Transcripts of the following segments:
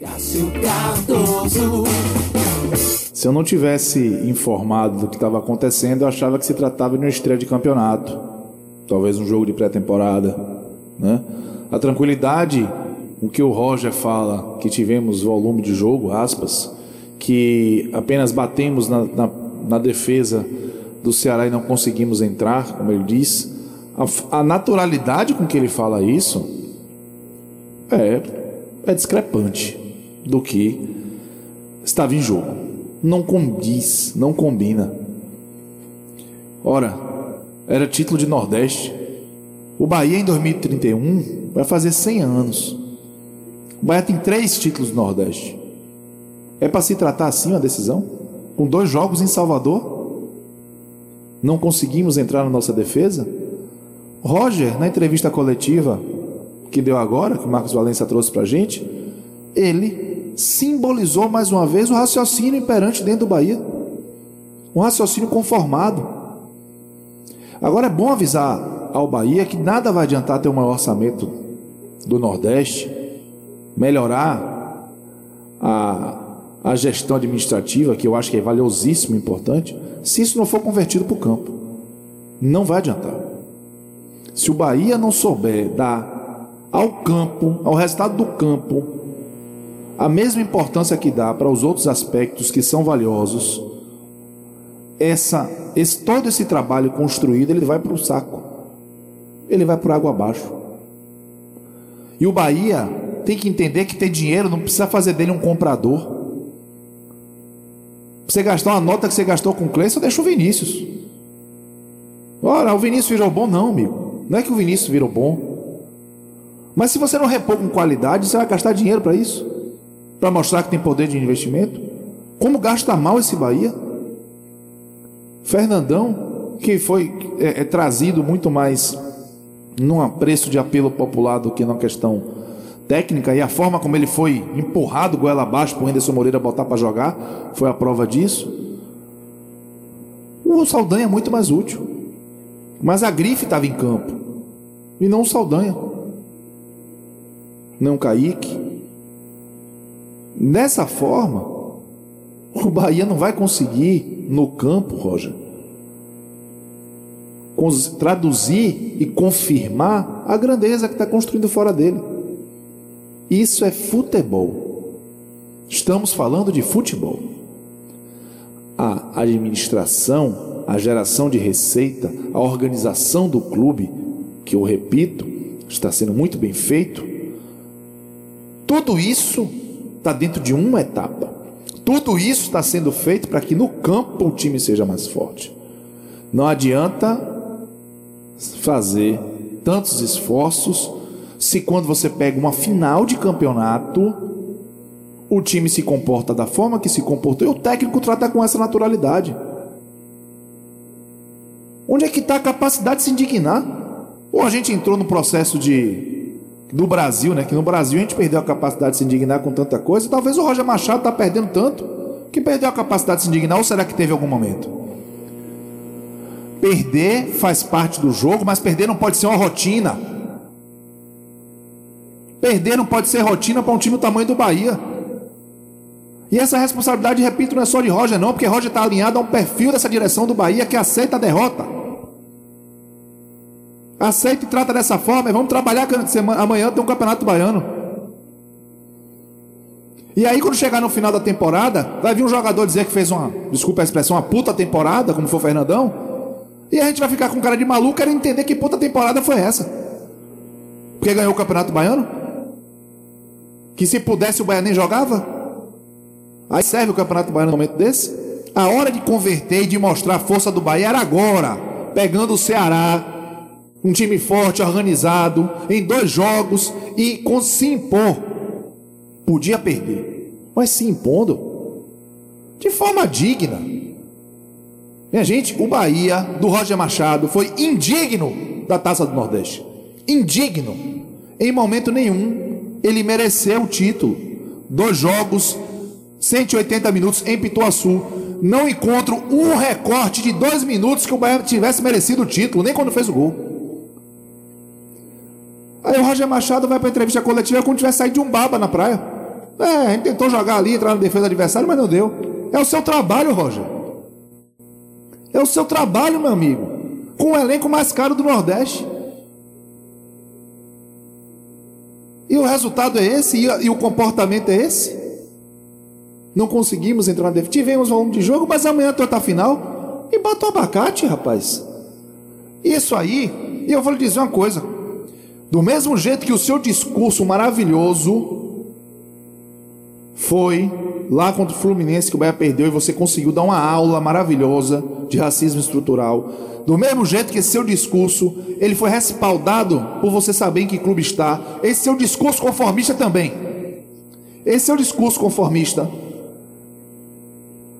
Cássio Cardoso. Se eu não tivesse informado do que estava acontecendo, eu achava que se tratava de uma estreia de campeonato, talvez um jogo de pré-temporada, né? A tranquilidade com que o Roger fala que tivemos volume de jogo, aspas, que apenas batemos na, na, na defesa do Ceará e não conseguimos entrar, como ele diz, a, a naturalidade com que ele fala isso é, é discrepante do que estava em jogo. Não condiz, não combina. Ora, era título de Nordeste. O Bahia em 2031 vai fazer 100 anos. O Bahia tem três títulos do Nordeste. É para se tratar assim a decisão? Com dois jogos em Salvador? Não conseguimos entrar na nossa defesa? Roger, na entrevista coletiva que deu agora, que o Marcos Valença trouxe para gente, ele simbolizou mais uma vez o raciocínio imperante dentro do Bahia. Um raciocínio conformado. Agora é bom avisar ao Bahia que nada vai adiantar ter um maior orçamento do Nordeste, melhorar a, a gestão administrativa, que eu acho que é valiosíssimo e importante, se isso não for convertido para o campo. Não vai adiantar. Se o Bahia não souber dar ao campo, ao resultado do campo, a mesma importância que dá para os outros aspectos que são valiosos, essa, esse, todo esse trabalho construído ele vai para o saco, ele vai para água abaixo. E o Bahia tem que entender que ter dinheiro não precisa fazer dele um comprador. Você gastar uma nota que você gastou com o Cleiton, deixa o Vinícius. Ora, o Vinícius virou bom, não, amigo. Não é que o Vinícius virou bom. Mas se você não repor com qualidade, você vai gastar dinheiro para isso? Para mostrar que tem poder de investimento? Como gasta mal esse Bahia? Fernandão, que foi é, é, trazido muito mais num preço de apelo popular do que na questão técnica, e a forma como ele foi empurrado goela abaixo para o Anderson Moreira botar para jogar, foi a prova disso. O Saldanha é muito mais útil. Mas a grife estava em campo. E não o Saldanha. Não o Kaique. Dessa forma, o Bahia não vai conseguir no campo, Roger, traduzir e confirmar a grandeza que está construindo fora dele. Isso é futebol. Estamos falando de futebol. A administração, a geração de receita, a organização do clube, que eu repito, está sendo muito bem feito. Tudo isso está dentro de uma etapa. Tudo isso está sendo feito para que no campo o time seja mais forte. Não adianta fazer tantos esforços se quando você pega uma final de campeonato, o time se comporta da forma que se comportou e o técnico trata com essa naturalidade. Onde é que está a capacidade de se indignar? Ou a gente entrou no processo de do Brasil, né? Que no Brasil a gente perdeu a capacidade de se indignar com tanta coisa. Talvez o Roger Machado está perdendo tanto que perdeu a capacidade de se indignar. Ou será que teve algum momento? Perder faz parte do jogo, mas perder não pode ser uma rotina. Perder não pode ser rotina para um time do tamanho do Bahia. E essa responsabilidade, repito, não é só de Roger, não, porque Roger está alinhado a um perfil dessa direção do Bahia que aceita a derrota. Aceita e trata dessa forma, e vamos trabalhar amanhã tem um campeonato baiano. E aí, quando chegar no final da temporada, vai vir um jogador dizer que fez uma, desculpa a expressão, uma puta temporada, como foi o Fernandão, e a gente vai ficar com cara de maluco querendo entender que puta temporada foi essa. Porque ganhou o campeonato baiano? Que se pudesse o Bahia nem jogava? Aí serve o campeonato baiano no momento desse? A hora de converter e de mostrar a força do Bahia era agora, pegando o Ceará, um time forte, organizado, em dois jogos e com se impor. Podia perder, mas se impondo de forma digna. Minha gente, o Bahia do Roger Machado foi indigno da Taça do Nordeste. Indigno. Em momento nenhum ele mereceu o título. Dois jogos, 180 minutos em Pituaçu. Não encontro um recorte de dois minutos que o Bahia tivesse merecido o título, nem quando fez o gol. Aí o Roger Machado vai para a entrevista coletiva como tivesse saído de um baba na praia. É, a gente tentou jogar ali, entrar na defesa do adversário, mas não deu. É o seu trabalho, Roger. É o seu trabalho, meu amigo. Com o elenco mais caro do Nordeste. E o resultado é esse, e, o comportamento é esse. Não conseguimos entrar na defesa. Tivemos volume de jogo, mas amanhã tu tá final. E bota o abacate, rapaz. Isso aí, e eu vou lhe dizer uma coisa. Do mesmo jeito que o seu discurso maravilhoso foi lá contra o Fluminense que o Bahia perdeu e você conseguiu dar uma aula maravilhosa de racismo estrutural. Do mesmo jeito que esse seu discurso, ele foi respaldado por você saber em que clube está. Esse seu discurso conformista também. Esse seu discurso conformista,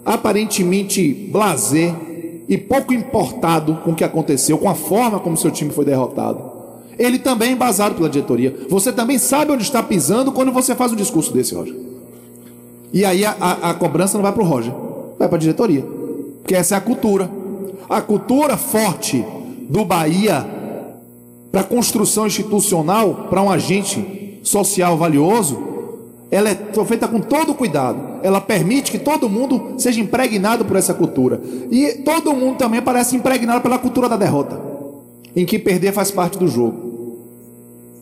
aparentemente blazer e pouco importado com o que aconteceu, com a forma como seu time foi derrotado. Ele também é embasado pela diretoria. Você também sabe onde está pisando quando você faz um discurso desse, Roger. E aí a, a, a cobrança não vai para o Roger, vai para a diretoria. Porque essa é a cultura. A cultura forte do Bahia para construção institucional, para um agente social valioso, ela é feita com todo cuidado. Ela permite que todo mundo seja impregnado por essa cultura. E todo mundo também parece impregnado pela cultura da derrota, em que perder faz parte do jogo.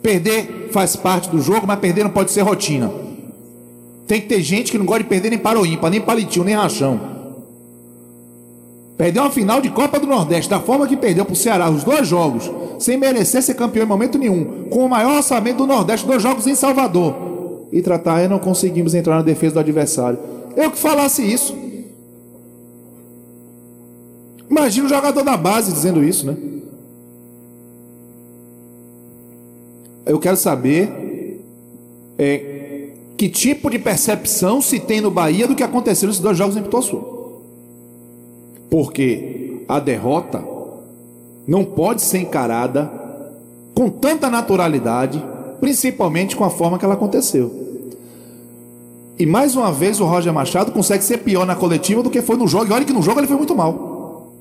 Perder faz parte do jogo, mas perder não pode ser rotina. Tem que ter gente que não gosta de perder nem para o ímpar, nem palitinho, nem rachão. Perdeu uma final de Copa do Nordeste, da forma que perdeu para o Ceará, os dois jogos, sem merecer ser campeão em momento nenhum, com o maior orçamento do Nordeste, dois jogos em Salvador. E tratar, e não conseguimos entrar na defesa do adversário. Eu que falasse isso. Imagina o jogador da base dizendo isso, né? Eu quero saber é, que tipo de percepção se tem no Bahia do que aconteceu nesses dois jogos em Pituaçu. Porque a derrota não pode ser encarada com tanta naturalidade, principalmente com a forma que ela aconteceu. E mais uma vez o Roger Machado consegue ser pior na coletiva do que foi no jogo. E olha que no jogo ele foi muito mal.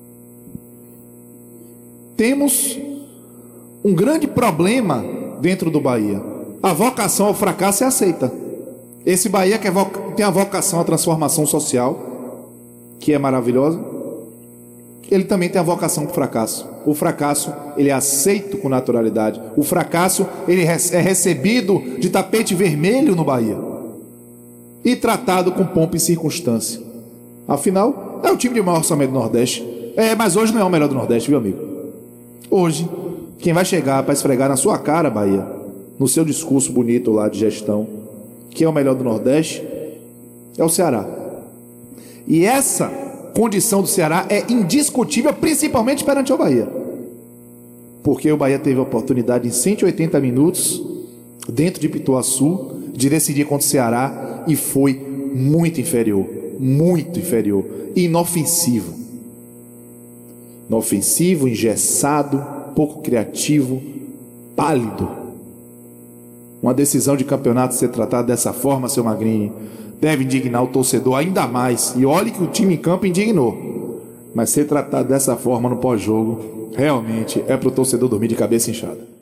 Temos um grande problema dentro do Bahia. A vocação ao fracasso é aceita. Esse Bahia que é tem a vocação à transformação social, que é maravilhosa, ele também tem a vocação para o fracasso. O fracasso, ele é aceito com naturalidade. O fracasso, ele é recebido de tapete vermelho no Bahia. E tratado com pompa e circunstância. Afinal, é o time de maior orçamento do Nordeste. É, mas hoje não é o melhor do Nordeste, viu, amigo? Hoje, quem vai chegar para esfregar na sua cara, Bahia, no seu discurso bonito lá de gestão, que é o melhor do Nordeste, é o Ceará. E essa condição do Ceará é indiscutível, principalmente perante o Bahia. Porque o Bahia teve a oportunidade em 180 minutos, dentro de Pituaçu, de decidir contra o Ceará e foi muito inferior. Muito inferior. Inofensivo. Inofensivo, engessado, pouco criativo, pálido. Uma decisão de campeonato ser tratada dessa forma, seu Magrini, deve indignar o torcedor ainda mais. E olhe que o time em campo indignou. Mas ser tratado dessa forma no pós-jogo, realmente é para o torcedor dormir de cabeça inchada.